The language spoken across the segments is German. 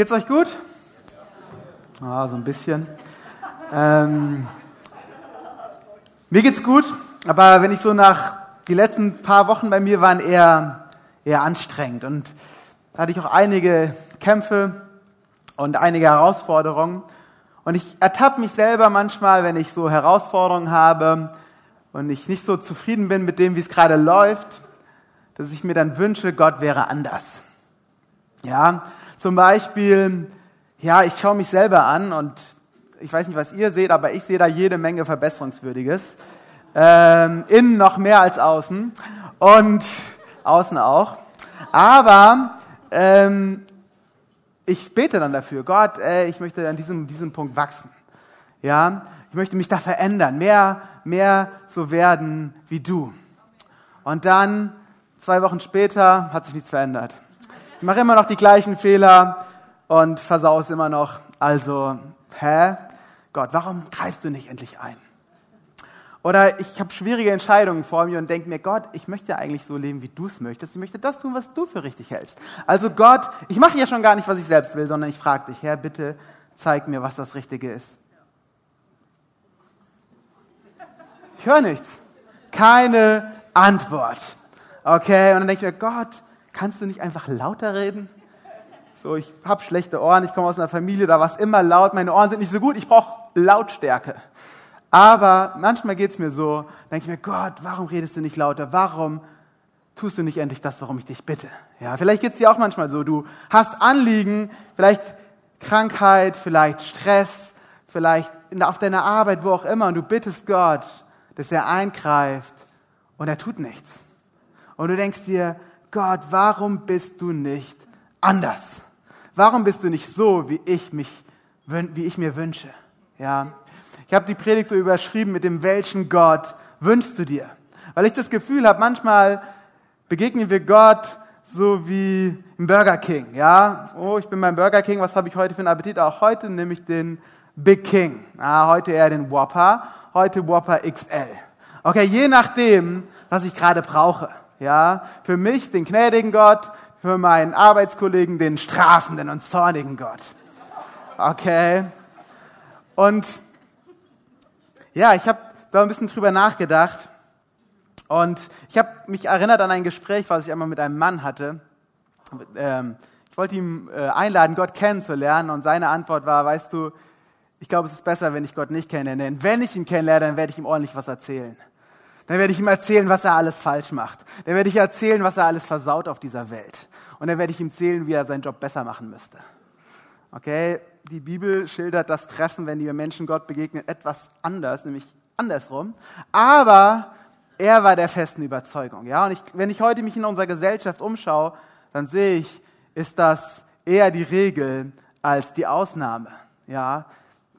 Geht's euch gut? Ah, so ein bisschen. Ähm, mir geht's gut, aber wenn ich so nach die letzten paar Wochen bei mir waren eher eher anstrengend und da hatte ich auch einige Kämpfe und einige Herausforderungen und ich ertappe mich selber manchmal, wenn ich so Herausforderungen habe und ich nicht so zufrieden bin mit dem, wie es gerade läuft, dass ich mir dann wünsche, Gott wäre anders. Ja, zum Beispiel, ja, ich schaue mich selber an und ich weiß nicht, was ihr seht, aber ich sehe da jede Menge Verbesserungswürdiges. Ähm, innen noch mehr als außen und außen auch. Aber ähm, ich bete dann dafür, Gott, äh, ich möchte an diesem, diesem Punkt wachsen. Ja, ich möchte mich da verändern, mehr, mehr so werden wie du. Und dann, zwei Wochen später, hat sich nichts verändert. Ich mache immer noch die gleichen Fehler und versau es immer noch. Also, hä? Gott, warum greifst du nicht endlich ein? Oder ich habe schwierige Entscheidungen vor mir und denke mir, Gott, ich möchte eigentlich so leben, wie du es möchtest. Ich möchte das tun, was du für richtig hältst. Also Gott, ich mache ja schon gar nicht, was ich selbst will, sondern ich frage dich, Herr, bitte zeig mir, was das Richtige ist. Ich höre nichts. Keine Antwort. Okay, und dann denke ich mir, Gott, kannst du nicht einfach lauter reden? So, ich habe schlechte Ohren, ich komme aus einer Familie, da war es immer laut, meine Ohren sind nicht so gut, ich brauche Lautstärke. Aber manchmal geht es mir so, denke ich mir, Gott, warum redest du nicht lauter? Warum tust du nicht endlich das, warum ich dich bitte? Ja, vielleicht geht es dir auch manchmal so, du hast Anliegen, vielleicht Krankheit, vielleicht Stress, vielleicht auf deiner Arbeit, wo auch immer, und du bittest Gott, dass er eingreift und er tut nichts. Und du denkst dir, Gott, warum bist du nicht anders? Warum bist du nicht so, wie ich, mich, wie ich mir wünsche? Ja. Ich habe die Predigt so überschrieben mit dem, welchen Gott wünschst du dir? Weil ich das Gefühl habe, manchmal begegnen wir Gott so wie im Burger King. Ja, oh, ich bin beim Burger King, was habe ich heute für einen Appetit? Auch heute nehme ich den Big King. Ah, heute eher den Whopper, heute Whopper XL. Okay, je nachdem, was ich gerade brauche. Ja, für mich den gnädigen Gott, für meinen Arbeitskollegen den strafenden und zornigen Gott. Okay. Und ja, ich habe da ein bisschen drüber nachgedacht und ich habe mich erinnert an ein Gespräch, was ich einmal mit einem Mann hatte. Ähm, ich wollte ihn äh, einladen, Gott kennenzulernen und seine Antwort war, weißt du, ich glaube, es ist besser, wenn ich Gott nicht kenne, denn wenn ich ihn kennenlerne, dann werde ich ihm ordentlich was erzählen. Dann werde ich ihm erzählen, was er alles falsch macht. Dann werde ich erzählen, was er alles versaut auf dieser Welt. Und dann werde ich ihm erzählen, wie er seinen Job besser machen müsste. Okay, die Bibel schildert das Treffen, wenn die Menschen Gott begegnen, etwas anders, nämlich andersrum. Aber er war der festen Überzeugung. Ja, und ich, wenn ich heute mich in unserer Gesellschaft umschaue, dann sehe ich, ist das eher die Regel als die Ausnahme. Ja,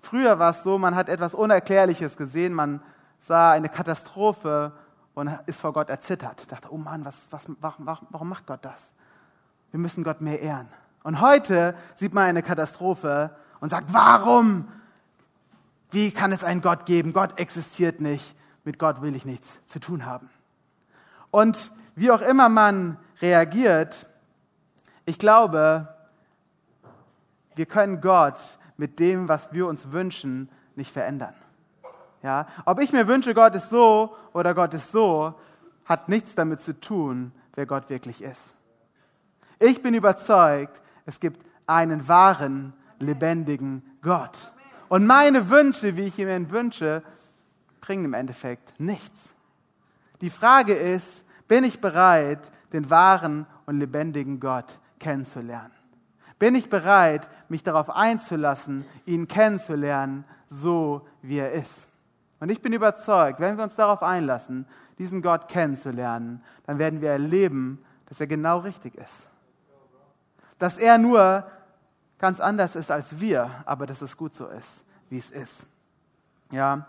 früher war es so, man hat etwas Unerklärliches gesehen, man sah eine Katastrophe und ist vor Gott erzittert. Dachte, oh Mann, was, was, warum, warum macht Gott das? Wir müssen Gott mehr ehren. Und heute sieht man eine Katastrophe und sagt, warum? Wie kann es einen Gott geben? Gott existiert nicht. Mit Gott will ich nichts zu tun haben. Und wie auch immer man reagiert, ich glaube, wir können Gott mit dem, was wir uns wünschen, nicht verändern. Ja? Ob ich mir wünsche, Gott ist so oder Gott ist so, hat nichts damit zu tun, wer Gott wirklich ist. Ich bin überzeugt, es gibt einen wahren, lebendigen Gott. Und meine Wünsche, wie ich ihn wünsche, bringen im Endeffekt nichts. Die Frage ist, bin ich bereit, den wahren und lebendigen Gott kennenzulernen? Bin ich bereit, mich darauf einzulassen, ihn kennenzulernen, so wie er ist? Und ich bin überzeugt, wenn wir uns darauf einlassen, diesen Gott kennenzulernen, dann werden wir erleben, dass er genau richtig ist. Dass er nur ganz anders ist als wir, aber dass es gut so ist, wie es ist. Ja.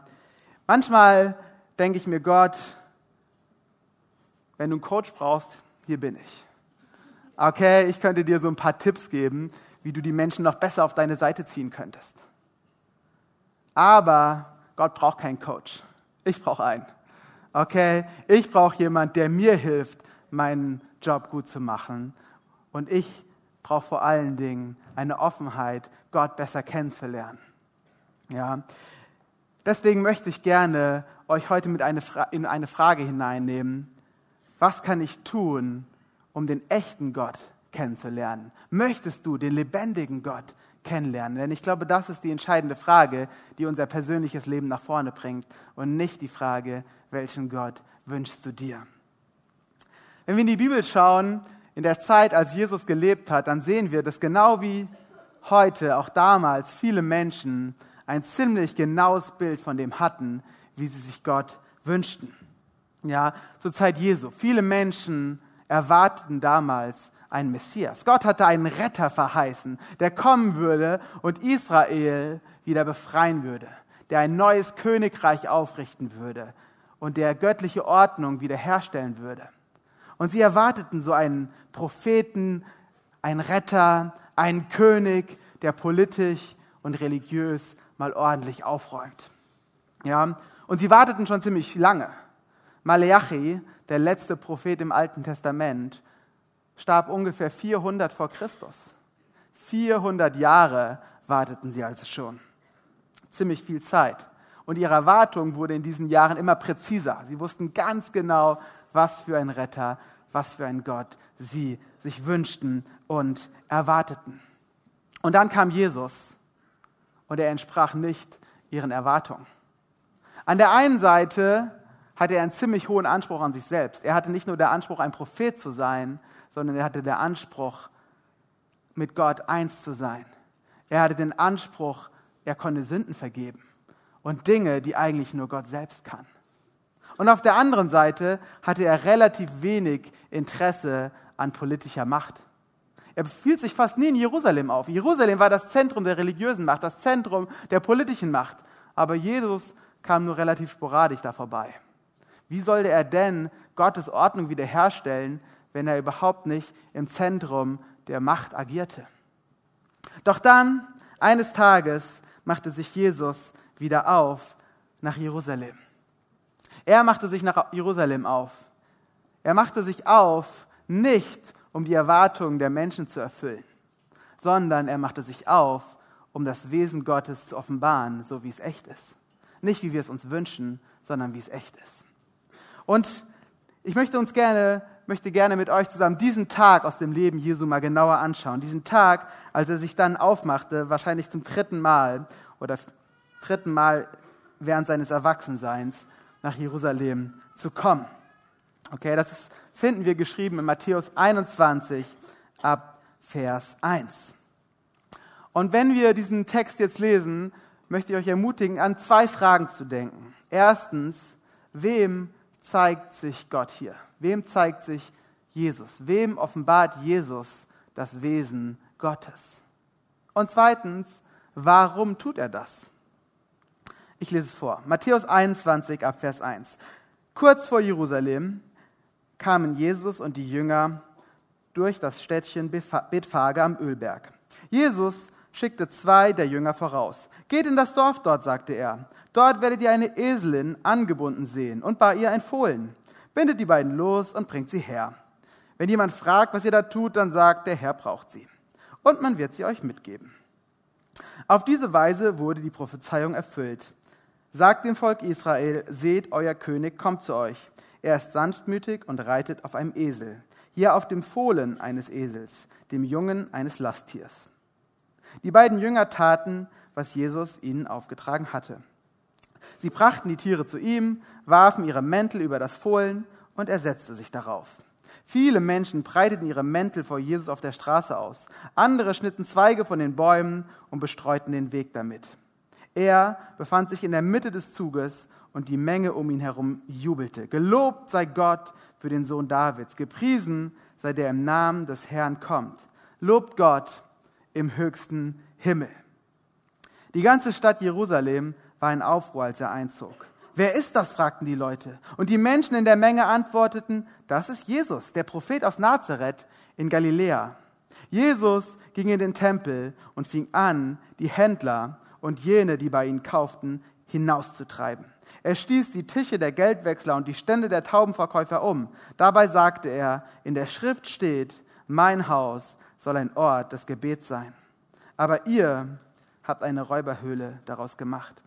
Manchmal denke ich mir, Gott, wenn du einen Coach brauchst, hier bin ich. Okay, ich könnte dir so ein paar Tipps geben, wie du die Menschen noch besser auf deine Seite ziehen könntest. Aber Gott braucht keinen Coach. Ich brauche einen. Okay? Ich brauche jemanden, der mir hilft, meinen Job gut zu machen. Und ich brauche vor allen Dingen eine Offenheit, Gott besser kennenzulernen. Ja. Deswegen möchte ich gerne euch heute mit eine in eine Frage hineinnehmen. Was kann ich tun, um den echten Gott kennenzulernen? Möchtest du den lebendigen Gott kennenlernen? Denn ich glaube, das ist die entscheidende Frage, die unser persönliches Leben nach vorne bringt und nicht die Frage, welchen Gott wünschst du dir? Wenn wir in die Bibel schauen, in der Zeit, als Jesus gelebt hat, dann sehen wir, dass genau wie heute, auch damals, viele Menschen ein ziemlich genaues Bild von dem hatten, wie sie sich Gott wünschten. Ja, zur Zeit Jesu. Viele Menschen erwarteten damals einen Messias. Gott hatte einen Retter verheißen, der kommen würde und Israel wieder befreien würde, der ein neues Königreich aufrichten würde und der göttliche Ordnung wiederherstellen würde. Und sie erwarteten so einen Propheten, einen Retter, einen König, der politisch und religiös mal ordentlich aufräumt. Ja, und sie warteten schon ziemlich lange. Maleachi, der letzte Prophet im Alten Testament, starb ungefähr 400 vor Christus. 400 Jahre warteten sie also schon. Ziemlich viel Zeit. Und ihre Erwartung wurde in diesen Jahren immer präziser. Sie wussten ganz genau, was für ein Retter, was für ein Gott sie sich wünschten und erwarteten. Und dann kam Jesus und er entsprach nicht ihren Erwartungen. An der einen Seite hatte er einen ziemlich hohen Anspruch an sich selbst. Er hatte nicht nur den Anspruch, ein Prophet zu sein, sondern er hatte den Anspruch, mit Gott eins zu sein. Er hatte den Anspruch, er konnte Sünden vergeben und Dinge, die eigentlich nur Gott selbst kann. Und auf der anderen Seite hatte er relativ wenig Interesse an politischer Macht. Er fiel sich fast nie in Jerusalem auf. Jerusalem war das Zentrum der religiösen Macht, das Zentrum der politischen Macht. Aber Jesus kam nur relativ sporadisch da vorbei. Wie sollte er denn Gottes Ordnung wiederherstellen, wenn er überhaupt nicht im Zentrum der Macht agierte? Doch dann, eines Tages, machte sich Jesus wieder auf nach Jerusalem. Er machte sich nach Jerusalem auf. Er machte sich auf, nicht um die Erwartungen der Menschen zu erfüllen, sondern er machte sich auf, um das Wesen Gottes zu offenbaren, so wie es echt ist. Nicht wie wir es uns wünschen, sondern wie es echt ist. Und ich möchte uns gerne, möchte gerne mit euch zusammen diesen Tag aus dem Leben Jesu mal genauer anschauen. Diesen Tag, als er sich dann aufmachte, wahrscheinlich zum dritten Mal oder dritten Mal während seines Erwachsenseins nach Jerusalem zu kommen. Okay, das ist, finden wir geschrieben in Matthäus 21 ab Vers 1. Und wenn wir diesen Text jetzt lesen, möchte ich euch ermutigen, an zwei Fragen zu denken. Erstens, wem zeigt sich Gott hier? Wem zeigt sich Jesus? Wem offenbart Jesus das Wesen Gottes? Und zweitens, warum tut er das? Ich lese vor. Matthäus 21 ab Vers 1. Kurz vor Jerusalem kamen Jesus und die Jünger durch das Städtchen Bethphage am Ölberg. Jesus schickte zwei der Jünger voraus. Geht in das Dorf dort, sagte er. Dort werdet ihr eine Eselin angebunden sehen und bei ihr ein Fohlen. Bindet die beiden los und bringt sie her. Wenn jemand fragt, was ihr da tut, dann sagt, der Herr braucht sie. Und man wird sie euch mitgeben. Auf diese Weise wurde die Prophezeiung erfüllt. Sagt dem Volk Israel, seht, euer König kommt zu euch. Er ist sanftmütig und reitet auf einem Esel, hier auf dem Fohlen eines Esels, dem Jungen eines Lasttiers. Die beiden Jünger taten, was Jesus ihnen aufgetragen hatte. Sie brachten die Tiere zu ihm, warfen ihre Mäntel über das Fohlen und er setzte sich darauf. Viele Menschen breiteten ihre Mäntel vor Jesus auf der Straße aus. Andere schnitten Zweige von den Bäumen und bestreuten den Weg damit. Er befand sich in der Mitte des Zuges und die Menge um ihn herum jubelte. Gelobt sei Gott für den Sohn Davids, gepriesen sei der im Namen des Herrn kommt. Lobt Gott im höchsten Himmel. Die ganze Stadt Jerusalem war in Aufruhr, als er einzog. Wer ist das? fragten die Leute. Und die Menschen in der Menge antworteten, das ist Jesus, der Prophet aus Nazareth in Galiläa. Jesus ging in den Tempel und fing an, die Händler und jene, die bei ihnen kauften, hinauszutreiben. Er stieß die Tische der Geldwechsler und die Stände der Taubenverkäufer um. Dabei sagte er, in der Schrift steht, mein Haus soll ein Ort des Gebets sein. aber ihr habt eine Räuberhöhle daraus gemacht.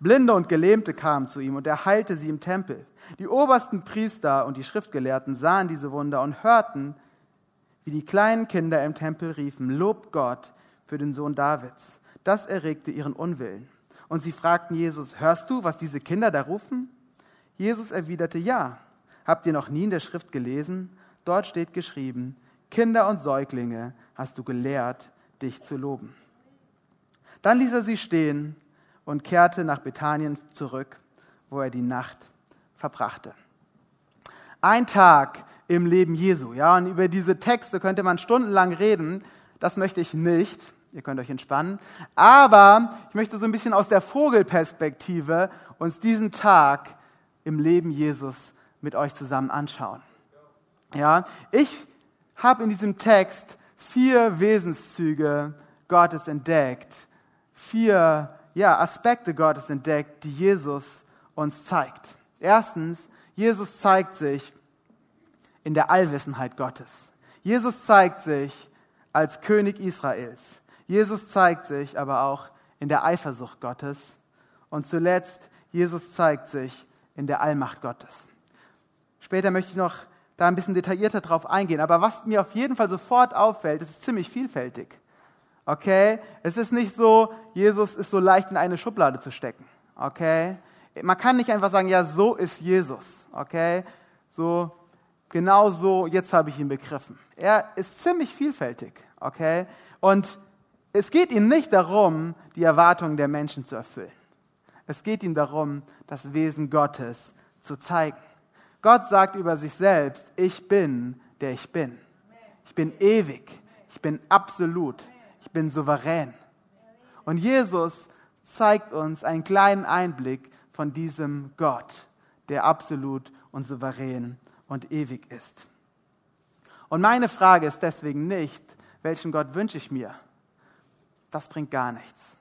Blinde und Gelähmte kamen zu ihm und er heilte sie im Tempel. Die obersten Priester und die Schriftgelehrten sahen diese Wunder und hörten, wie die kleinen Kinder im Tempel riefen, Lob Gott für den Sohn Davids. Das erregte ihren Unwillen. Und sie fragten Jesus, hörst du, was diese Kinder da rufen? Jesus erwiderte, ja. Habt ihr noch nie in der Schrift gelesen? Dort steht geschrieben, Kinder und Säuglinge hast du gelehrt, dich zu loben. Dann ließ er sie stehen und kehrte nach Bethanien zurück, wo er die Nacht verbrachte. Ein Tag im Leben Jesu. Ja, und über diese Texte könnte man stundenlang reden. Das möchte ich nicht. Ihr könnt euch entspannen. Aber ich möchte so ein bisschen aus der Vogelperspektive uns diesen Tag im Leben Jesus mit euch zusammen anschauen. Ja, ich habe in diesem Text vier Wesenszüge Gottes entdeckt, vier ja, Aspekte Gottes entdeckt, die Jesus uns zeigt. Erstens, Jesus zeigt sich in der Allwissenheit Gottes. Jesus zeigt sich als König Israels. Jesus zeigt sich aber auch in der Eifersucht Gottes. Und zuletzt, Jesus zeigt sich in der Allmacht Gottes. Später möchte ich noch da ein bisschen detaillierter drauf eingehen. Aber was mir auf jeden Fall sofort auffällt, ist ziemlich vielfältig. Okay? Es ist nicht so, Jesus ist so leicht in eine Schublade zu stecken. Okay? Man kann nicht einfach sagen, ja, so ist Jesus. Okay? So, genau so, jetzt habe ich ihn begriffen. Er ist ziemlich vielfältig. Okay? Und es geht ihm nicht darum, die Erwartungen der Menschen zu erfüllen. Es geht ihm darum, das Wesen Gottes zu zeigen. Gott sagt über sich selbst, ich bin, der ich bin. Ich bin ewig. Ich bin absolut. Ich bin souverän. Und Jesus zeigt uns einen kleinen Einblick von diesem Gott, der absolut und souverän und ewig ist. Und meine Frage ist deswegen nicht, welchen Gott wünsche ich mir? Das bringt gar nichts.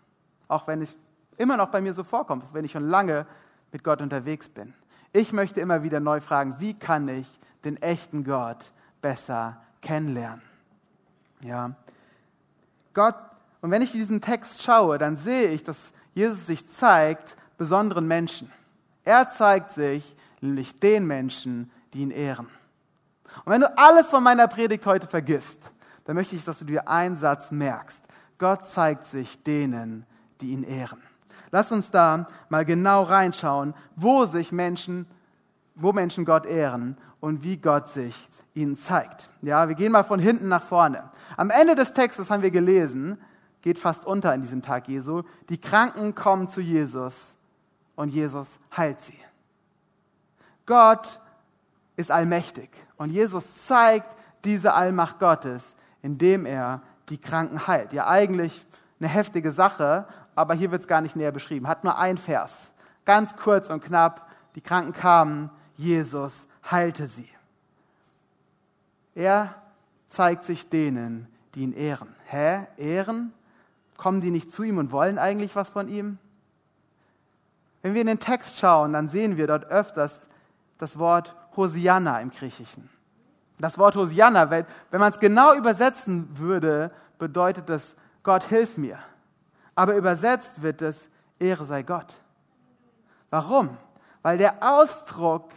Auch wenn es immer noch bei mir so vorkommt, wenn ich schon lange mit Gott unterwegs bin. Ich möchte immer wieder neu fragen, wie kann ich den echten Gott besser kennenlernen? Ja. Gott, und wenn ich diesen Text schaue, dann sehe ich, dass Jesus sich zeigt besonderen Menschen. Er zeigt sich nämlich den Menschen, die ihn ehren. Und wenn du alles von meiner Predigt heute vergisst, dann möchte ich, dass du dir einen Satz merkst. Gott zeigt sich denen, die ihn ehren. Lass uns da mal genau reinschauen, wo sich Menschen, wo Menschen Gott ehren und wie Gott sich ihnen zeigt. Ja, wir gehen mal von hinten nach vorne. Am Ende des Textes haben wir gelesen, geht fast unter in diesem Tag Jesu, die Kranken kommen zu Jesus und Jesus heilt sie. Gott ist allmächtig und Jesus zeigt diese Allmacht Gottes, indem er die Kranken heilt. Ja, eigentlich eine heftige Sache, aber hier wird es gar nicht näher beschrieben. Hat nur ein Vers. Ganz kurz und knapp. Die Kranken kamen, Jesus heilte sie. Er zeigt sich denen, die ihn ehren. Hä? Ehren? Kommen die nicht zu ihm und wollen eigentlich was von ihm? Wenn wir in den Text schauen, dann sehen wir dort öfters das Wort Hosianna im Griechischen. Das Wort Hosianna, wenn man es genau übersetzen würde, bedeutet es, Gott hilf mir aber übersetzt wird es, Ehre sei Gott. Warum? Weil der Ausdruck,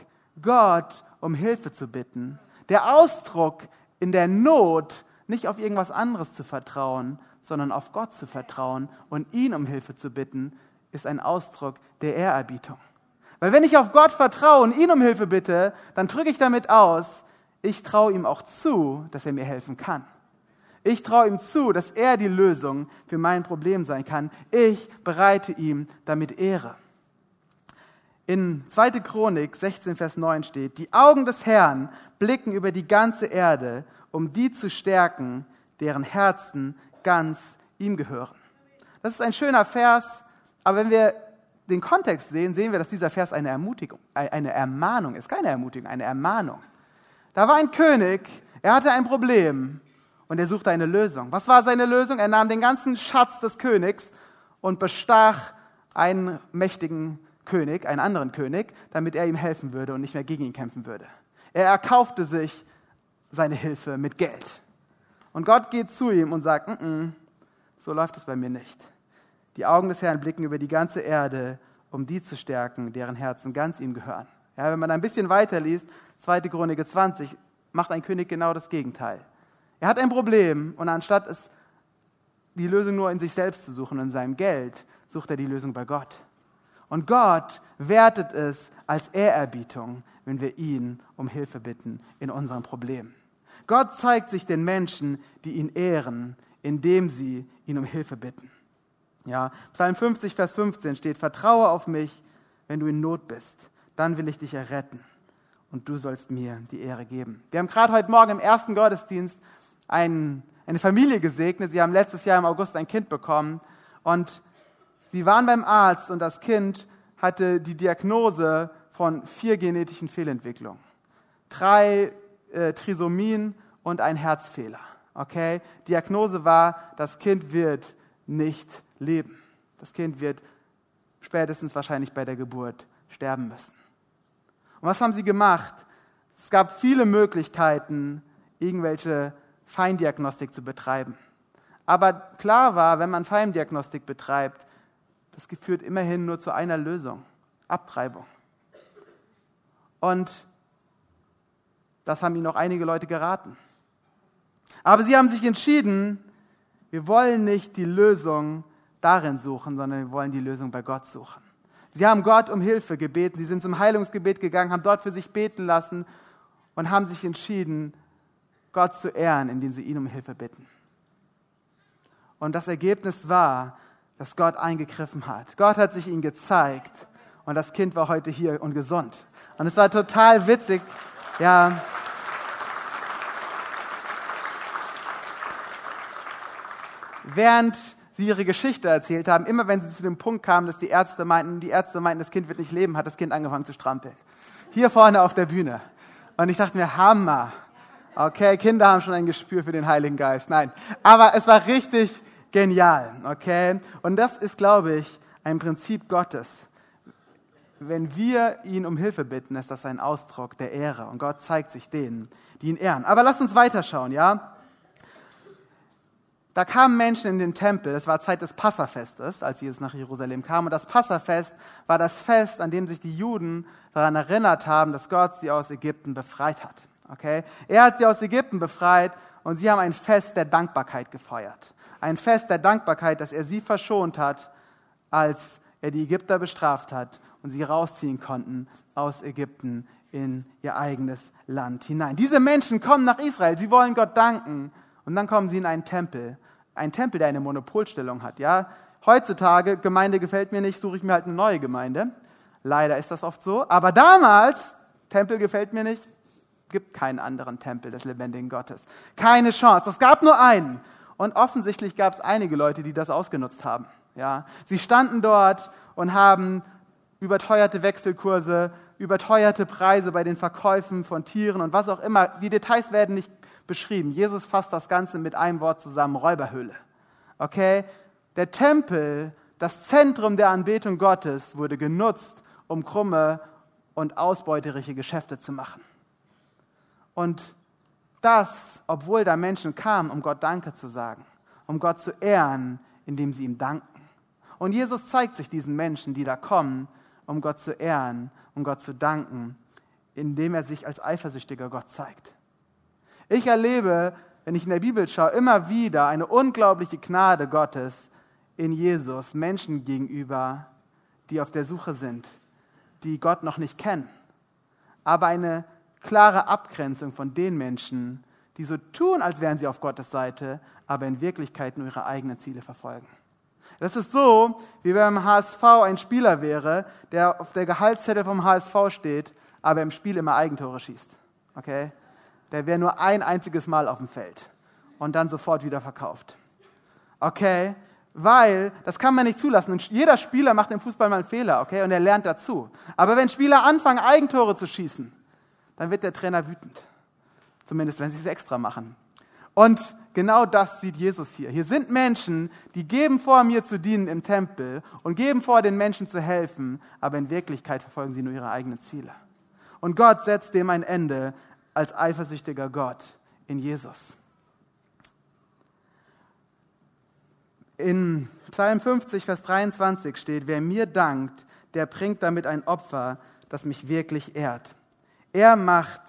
Gott um Hilfe zu bitten, der Ausdruck in der Not, nicht auf irgendwas anderes zu vertrauen, sondern auf Gott zu vertrauen und ihn um Hilfe zu bitten, ist ein Ausdruck der Ehrerbietung. Weil wenn ich auf Gott vertraue und ihn um Hilfe bitte, dann drücke ich damit aus, ich traue ihm auch zu, dass er mir helfen kann. Ich traue ihm zu, dass er die Lösung für mein Problem sein kann. Ich bereite ihm damit Ehre. In 2. Chronik 16, Vers 9 steht, die Augen des Herrn blicken über die ganze Erde, um die zu stärken, deren Herzen ganz ihm gehören. Das ist ein schöner Vers, aber wenn wir den Kontext sehen, sehen wir, dass dieser Vers eine Ermutigung, eine Ermahnung ist. Keine Ermutigung, eine Ermahnung. Da war ein König, er hatte ein Problem und er suchte eine Lösung. Was war seine Lösung? Er nahm den ganzen Schatz des Königs und bestach einen mächtigen König, einen anderen König, damit er ihm helfen würde und nicht mehr gegen ihn kämpfen würde. Er erkaufte sich seine Hilfe mit Geld. Und Gott geht zu ihm und sagt, N -n, So läuft es bei mir nicht. Die Augen des Herrn blicken über die ganze Erde, um die zu stärken, deren Herzen ganz ihm gehören. Ja, wenn man ein bisschen weiter liest, 2. Chronik 20, macht ein König genau das Gegenteil. Er hat ein Problem und anstatt es die Lösung nur in sich selbst zu suchen, in seinem Geld, sucht er die Lösung bei Gott. Und Gott wertet es als Ehrerbietung, wenn wir ihn um Hilfe bitten in unserem Problem. Gott zeigt sich den Menschen, die ihn ehren, indem sie ihn um Hilfe bitten. Ja, Psalm 50, Vers 15 steht, Vertraue auf mich, wenn du in Not bist, dann will ich dich erretten und du sollst mir die Ehre geben. Wir haben gerade heute Morgen im ersten Gottesdienst einen, eine Familie gesegnet. Sie haben letztes Jahr im August ein Kind bekommen und sie waren beim Arzt und das Kind hatte die Diagnose von vier genetischen Fehlentwicklungen. Drei äh, Trisomien und ein Herzfehler. Okay? Diagnose war, das Kind wird nicht leben. Das Kind wird spätestens wahrscheinlich bei der Geburt sterben müssen. Und was haben sie gemacht? Es gab viele Möglichkeiten, irgendwelche Feindiagnostik zu betreiben. Aber klar war, wenn man Feindiagnostik betreibt, das führt immerhin nur zu einer Lösung, Abtreibung. Und das haben ihnen auch einige Leute geraten. Aber sie haben sich entschieden, wir wollen nicht die Lösung darin suchen, sondern wir wollen die Lösung bei Gott suchen. Sie haben Gott um Hilfe gebeten, sie sind zum Heilungsgebet gegangen, haben dort für sich beten lassen und haben sich entschieden, Gott zu ehren, indem sie ihn um Hilfe bitten. Und das Ergebnis war, dass Gott eingegriffen hat. Gott hat sich ihnen gezeigt und das Kind war heute hier und gesund. Und es war total witzig, ja. Während sie ihre Geschichte erzählt haben, immer wenn sie zu dem Punkt kamen, dass die Ärzte meinten, die Ärzte meinten, das Kind wird nicht leben, hat das Kind angefangen zu strampeln. Hier vorne auf der Bühne. Und ich dachte mir, Hammer. Okay, Kinder haben schon ein Gespür für den Heiligen Geist. Nein, aber es war richtig genial. Okay, und das ist, glaube ich, ein Prinzip Gottes. Wenn wir ihn um Hilfe bitten, ist das ein Ausdruck der Ehre. Und Gott zeigt sich denen, die ihn ehren. Aber lasst uns weiterschauen, ja? Da kamen Menschen in den Tempel, es war Zeit des Passafestes, als Jesus nach Jerusalem kam. Und das Passafest war das Fest, an dem sich die Juden daran erinnert haben, dass Gott sie aus Ägypten befreit hat. Okay? Er hat sie aus Ägypten befreit und sie haben ein Fest der Dankbarkeit gefeiert. Ein Fest der Dankbarkeit, dass er sie verschont hat, als er die Ägypter bestraft hat und sie rausziehen konnten aus Ägypten in ihr eigenes Land hinein. Diese Menschen kommen nach Israel, sie wollen Gott danken und dann kommen sie in einen Tempel ein Tempel, der eine Monopolstellung hat. Ja? Heutzutage, Gemeinde gefällt mir nicht, suche ich mir halt eine neue Gemeinde. Leider ist das oft so. Aber damals, Tempel gefällt mir nicht, gibt keinen anderen Tempel des lebendigen Gottes. Keine Chance. Es gab nur einen. Und offensichtlich gab es einige Leute, die das ausgenutzt haben. Ja? Sie standen dort und haben überteuerte Wechselkurse, überteuerte Preise bei den Verkäufen von Tieren und was auch immer. Die Details werden nicht beschrieben. Jesus fasst das Ganze mit einem Wort zusammen, Räuberhöhle. Okay? Der Tempel, das Zentrum der Anbetung Gottes, wurde genutzt, um krumme und ausbeuterische Geschäfte zu machen. Und das, obwohl da Menschen kamen, um Gott Danke zu sagen, um Gott zu ehren, indem sie ihm danken. Und Jesus zeigt sich diesen Menschen, die da kommen, um Gott zu ehren, um Gott zu danken, indem er sich als eifersüchtiger Gott zeigt. Ich erlebe, wenn ich in der Bibel schaue, immer wieder eine unglaubliche Gnade Gottes in Jesus Menschen gegenüber, die auf der Suche sind, die Gott noch nicht kennen. Aber eine klare Abgrenzung von den Menschen, die so tun, als wären sie auf Gottes Seite, aber in Wirklichkeit nur ihre eigenen Ziele verfolgen. Das ist so, wie wenn beim HSV ein Spieler wäre, der auf der Gehaltszettel vom HSV steht, aber im Spiel immer Eigentore schießt. Okay? der wäre nur ein einziges Mal auf dem Feld und dann sofort wieder verkauft. Okay? Weil das kann man nicht zulassen. Und jeder Spieler macht im Fußball mal einen Fehler, okay? Und er lernt dazu. Aber wenn Spieler anfangen, Eigentore zu schießen, dann wird der Trainer wütend. Zumindest, wenn sie es extra machen. Und genau das sieht Jesus hier. Hier sind Menschen, die geben vor, mir zu dienen im Tempel und geben vor, den Menschen zu helfen, aber in Wirklichkeit verfolgen sie nur ihre eigenen Ziele. Und Gott setzt dem ein Ende, als eifersüchtiger Gott in Jesus. in Psalm 50, Vers 23 steht, wer mir dankt, der bringt damit ein Opfer, das mich wirklich ehrt. Er macht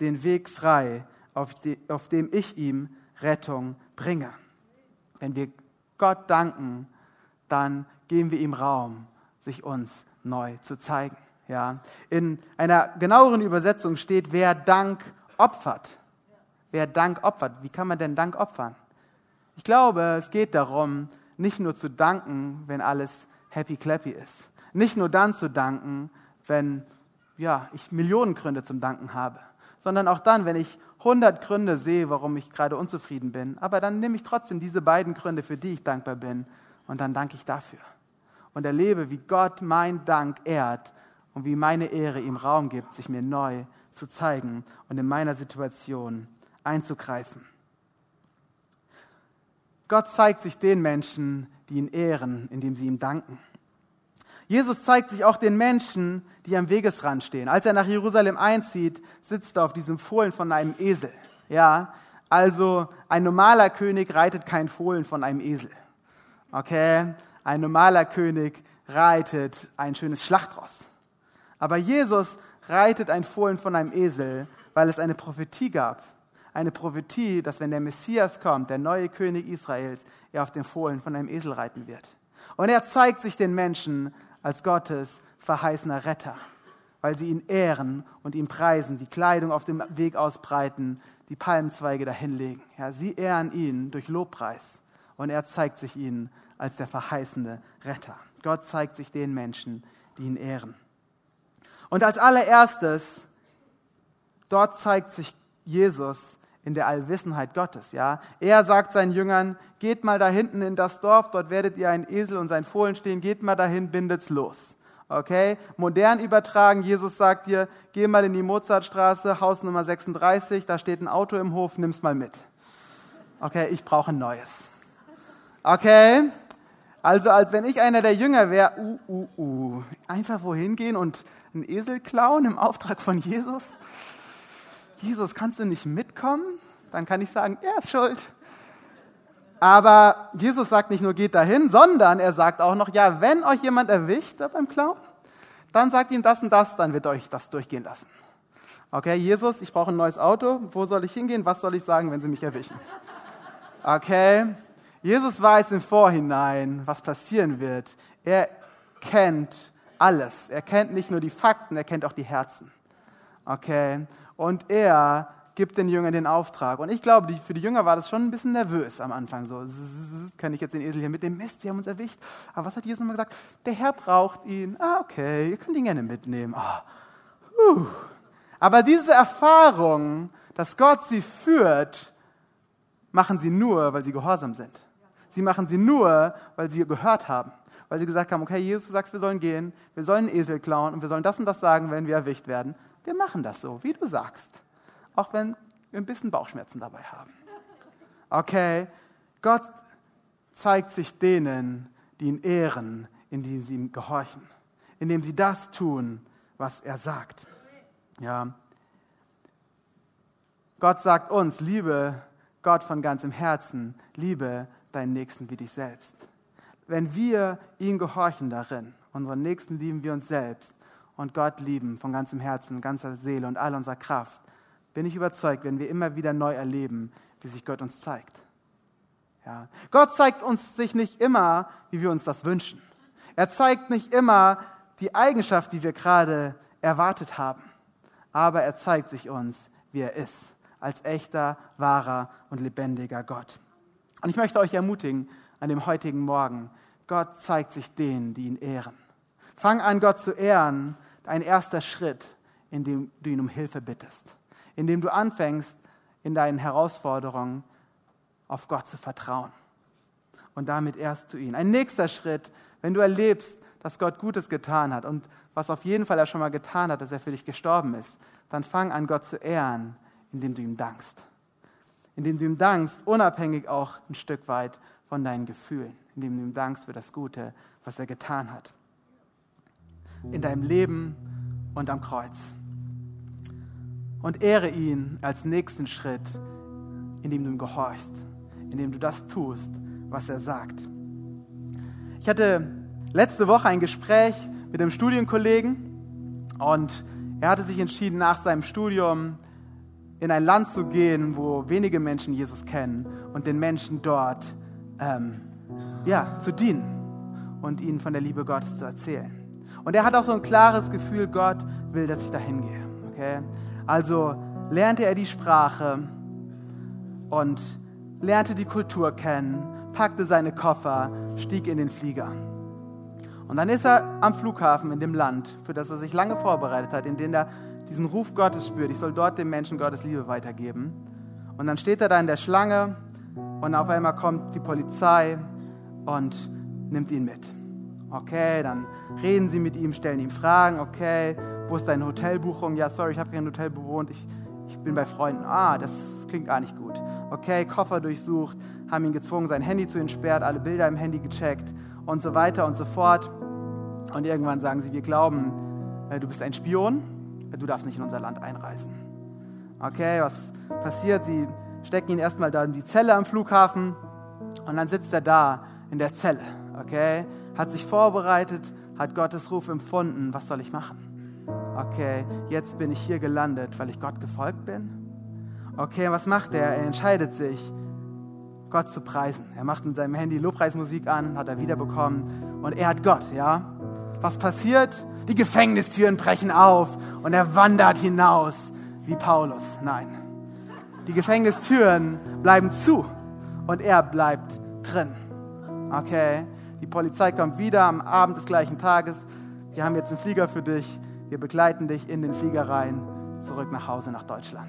den Weg frei, auf, die, auf dem ich ihm Rettung bringe. Wenn wir Gott danken, dann geben wir ihm Raum, sich uns neu zu zeigen. Ja. In einer genaueren Übersetzung steht, wer Dank opfert. Wer Dank opfert. Wie kann man denn Dank opfern? Ich glaube, es geht darum, nicht nur zu danken, wenn alles happy clappy ist. Nicht nur dann zu danken, wenn ja, ich Millionen Gründe zum Danken habe, sondern auch dann, wenn ich 100 Gründe sehe, warum ich gerade unzufrieden bin. Aber dann nehme ich trotzdem diese beiden Gründe, für die ich dankbar bin, und dann danke ich dafür. Und erlebe, wie Gott mein Dank ehrt und wie meine Ehre ihm Raum gibt, sich mir neu zu zeigen und in meiner Situation einzugreifen. Gott zeigt sich den Menschen, die ihn ehren, indem sie ihm danken. Jesus zeigt sich auch den Menschen, die am Wegesrand stehen. Als er nach Jerusalem einzieht, sitzt er auf diesem Fohlen von einem Esel. Ja, also ein normaler König reitet kein Fohlen von einem Esel. Okay, ein normaler König reitet ein schönes Schlachtross. Aber Jesus reitet ein Fohlen von einem Esel, weil es eine Prophetie gab. Eine Prophetie, dass wenn der Messias kommt, der neue König Israels, er auf dem Fohlen von einem Esel reiten wird. Und er zeigt sich den Menschen als Gottes verheißener Retter, weil sie ihn ehren und ihn preisen, die Kleidung auf dem Weg ausbreiten, die Palmzweige dahinlegen. Ja, sie ehren ihn durch Lobpreis und er zeigt sich ihnen als der verheißene Retter. Gott zeigt sich den Menschen, die ihn ehren. Und als allererstes, dort zeigt sich Jesus in der Allwissenheit Gottes. Ja, er sagt seinen Jüngern: Geht mal da hinten in das Dorf, dort werdet ihr einen Esel und sein Fohlen stehen. Geht mal dahin, bindet's los. Okay, modern übertragen. Jesus sagt dir: Geh mal in die Mozartstraße, Haus Nummer 36. Da steht ein Auto im Hof, nimm's mal mit. Okay, ich brauche ein neues. Okay, also als wenn ich einer der Jünger wäre, uh, uh, uh, einfach wohin gehen und einen Esel klauen im Auftrag von Jesus. Jesus, kannst du nicht mitkommen? Dann kann ich sagen, er ist schuld. Aber Jesus sagt nicht nur, geht dahin, sondern er sagt auch noch, ja, wenn euch jemand erwischt beim Klauen, dann sagt ihm das und das, dann wird euch das durchgehen lassen. Okay, Jesus, ich brauche ein neues Auto. Wo soll ich hingehen? Was soll ich sagen, wenn sie mich erwischen? Okay, Jesus weiß im Vorhinein, was passieren wird. Er kennt alles. Er kennt nicht nur die Fakten, er kennt auch die Herzen. Okay, und er gibt den Jüngern den Auftrag. Und ich glaube, für die Jünger war das schon ein bisschen nervös am Anfang. So, kann ich jetzt den Esel hier mit dem Mist, die haben uns erwischt. Aber was hat Jesus nochmal gesagt? Der Herr braucht ihn. Ah, okay, ihr könnt ihn gerne mitnehmen. Oh. Aber diese Erfahrung, dass Gott sie führt, machen sie nur, weil sie gehorsam sind. Sie machen sie nur, weil sie gehört haben. Weil sie gesagt haben, okay, Jesus, du sagst, wir sollen gehen, wir sollen einen Esel klauen und wir sollen das und das sagen, wenn wir erwischt werden. Wir machen das so, wie du sagst. Auch wenn wir ein bisschen Bauchschmerzen dabei haben. Okay? Gott zeigt sich denen, die ihn ehren, indem sie ihm gehorchen. Indem sie das tun, was er sagt. Ja. Gott sagt uns, liebe Gott von ganzem Herzen, liebe deinen Nächsten wie dich selbst. Wenn wir ihm gehorchen darin, unseren Nächsten lieben wir uns selbst, und Gott lieben von ganzem Herzen, ganzer Seele und all unserer Kraft, bin ich überzeugt, wenn wir immer wieder neu erleben, wie sich Gott uns zeigt. Ja. Gott zeigt uns sich nicht immer, wie wir uns das wünschen. Er zeigt nicht immer die Eigenschaft, die wir gerade erwartet haben. Aber er zeigt sich uns, wie er ist, als echter, wahrer und lebendiger Gott. Und ich möchte euch ermutigen, an dem heutigen Morgen, Gott zeigt sich denen, die ihn ehren. Fang an, Gott zu ehren ein erster Schritt, in dem du ihn um Hilfe bittest, in dem du anfängst, in deinen Herausforderungen auf Gott zu vertrauen. Und damit ehrst du ihn. Ein nächster Schritt, wenn du erlebst, dass Gott Gutes getan hat und was auf jeden Fall er schon mal getan hat, dass er für dich gestorben ist, dann fang an, Gott zu ehren, indem du ihm dankst. Indem du ihm dankst, unabhängig auch ein Stück weit von deinen Gefühlen, indem du ihm dankst für das Gute, was er getan hat in deinem Leben und am Kreuz. Und ehre ihn als nächsten Schritt, indem du ihm gehorchst, indem du das tust, was er sagt. Ich hatte letzte Woche ein Gespräch mit einem Studienkollegen und er hatte sich entschieden, nach seinem Studium in ein Land zu gehen, wo wenige Menschen Jesus kennen und den Menschen dort ähm, ja, zu dienen und ihnen von der Liebe Gottes zu erzählen. Und er hat auch so ein klares Gefühl, Gott will, dass ich dahin gehe. Okay? Also lernte er die Sprache und lernte die Kultur kennen, packte seine Koffer, stieg in den Flieger. Und dann ist er am Flughafen in dem Land, für das er sich lange vorbereitet hat, in dem er diesen Ruf Gottes spürt. Ich soll dort den Menschen Gottes Liebe weitergeben. Und dann steht er da in der Schlange und auf einmal kommt die Polizei und nimmt ihn mit. Okay, dann reden sie mit ihm, stellen ihm Fragen. Okay, wo ist deine Hotelbuchung? Ja, sorry, ich habe kein Hotel bewohnt. Ich, ich bin bei Freunden. Ah, das klingt gar nicht gut. Okay, Koffer durchsucht, haben ihn gezwungen, sein Handy zu entsperren, alle Bilder im Handy gecheckt und so weiter und so fort. Und irgendwann sagen sie, wir glauben, äh, du bist ein Spion, du darfst nicht in unser Land einreisen. Okay, was passiert? Sie stecken ihn erstmal da in die Zelle am Flughafen und dann sitzt er da in der Zelle. Okay, hat sich vorbereitet, hat Gottes Ruf empfunden. Was soll ich machen? Okay, jetzt bin ich hier gelandet, weil ich Gott gefolgt bin. Okay, was macht er? Er entscheidet sich, Gott zu preisen. Er macht mit seinem Handy Lobpreismusik an, hat er wiederbekommen und er hat Gott, ja. Was passiert? Die Gefängnistüren brechen auf und er wandert hinaus wie Paulus. Nein. Die Gefängnistüren bleiben zu und er bleibt drin. Okay? Die Polizei kommt wieder am Abend des gleichen Tages. Wir haben jetzt einen Flieger für dich. Wir begleiten dich in den Flieger rein, zurück nach Hause nach Deutschland.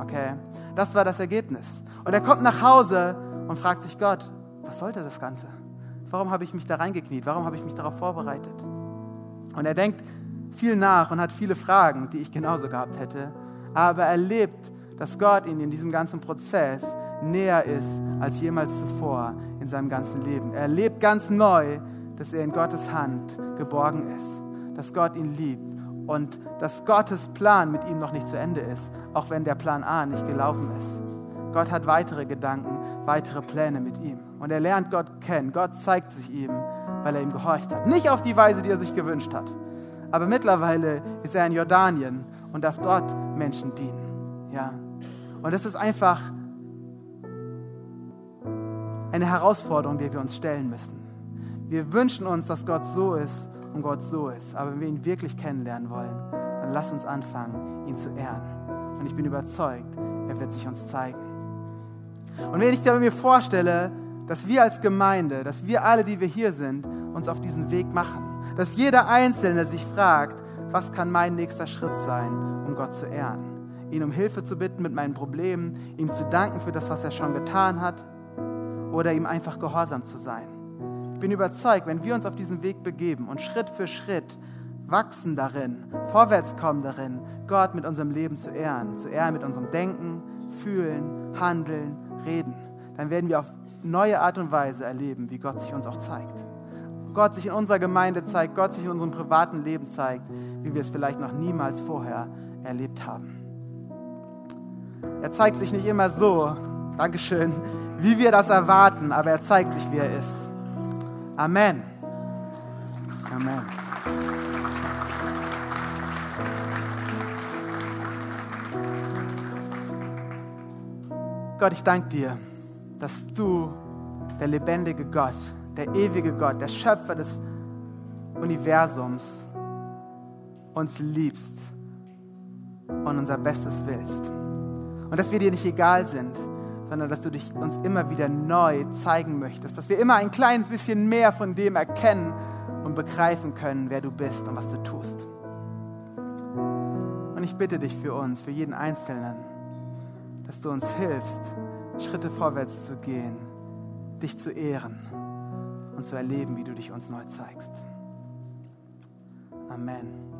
Okay? Das war das Ergebnis. Und er kommt nach Hause und fragt sich Gott, was sollte das Ganze? Warum habe ich mich da reingekniet? Warum habe ich mich darauf vorbereitet? Und er denkt viel nach und hat viele Fragen, die ich genauso gehabt hätte. Aber er lebt, dass Gott ihn in diesem ganzen Prozess näher ist als jemals zuvor in seinem ganzen Leben. Er lebt ganz neu, dass er in Gottes Hand geborgen ist, dass Gott ihn liebt und dass Gottes Plan mit ihm noch nicht zu Ende ist, auch wenn der Plan A nicht gelaufen ist. Gott hat weitere Gedanken, weitere Pläne mit ihm. Und er lernt Gott kennen. Gott zeigt sich ihm, weil er ihm gehorcht hat. Nicht auf die Weise, die er sich gewünscht hat. Aber mittlerweile ist er in Jordanien und darf dort Menschen dienen. Ja. Und das ist einfach eine Herausforderung, der wir uns stellen müssen. Wir wünschen uns, dass Gott so ist und Gott so ist. Aber wenn wir ihn wirklich kennenlernen wollen, dann lass uns anfangen, ihn zu ehren. Und ich bin überzeugt, er wird sich uns zeigen. Und wenn ich mir vorstelle, dass wir als Gemeinde, dass wir alle, die wir hier sind, uns auf diesen Weg machen, dass jeder Einzelne sich fragt, was kann mein nächster Schritt sein, um Gott zu ehren? Ihn um Hilfe zu bitten mit meinen Problemen, ihm zu danken für das, was er schon getan hat oder ihm einfach gehorsam zu sein. Ich bin überzeugt, wenn wir uns auf diesen Weg begeben und Schritt für Schritt wachsen darin, vorwärts kommen darin, Gott mit unserem Leben zu ehren, zu ehren mit unserem Denken, Fühlen, Handeln, Reden, dann werden wir auf neue Art und Weise erleben, wie Gott sich uns auch zeigt. Gott sich in unserer Gemeinde zeigt, Gott sich in unserem privaten Leben zeigt, wie wir es vielleicht noch niemals vorher erlebt haben. Er zeigt sich nicht immer so, Dankeschön, wie wir das erwarten, aber er zeigt sich, wie er ist. Amen. Amen. Gott, ich danke dir, dass du, der lebendige Gott, der ewige Gott, der Schöpfer des Universums, uns liebst und unser Bestes willst. Und dass wir dir nicht egal sind, sondern dass du dich uns immer wieder neu zeigen möchtest, dass wir immer ein kleines bisschen mehr von dem erkennen und begreifen können, wer du bist und was du tust. Und ich bitte dich für uns, für jeden Einzelnen, dass du uns hilfst, Schritte vorwärts zu gehen, dich zu ehren und zu erleben, wie du dich uns neu zeigst. Amen.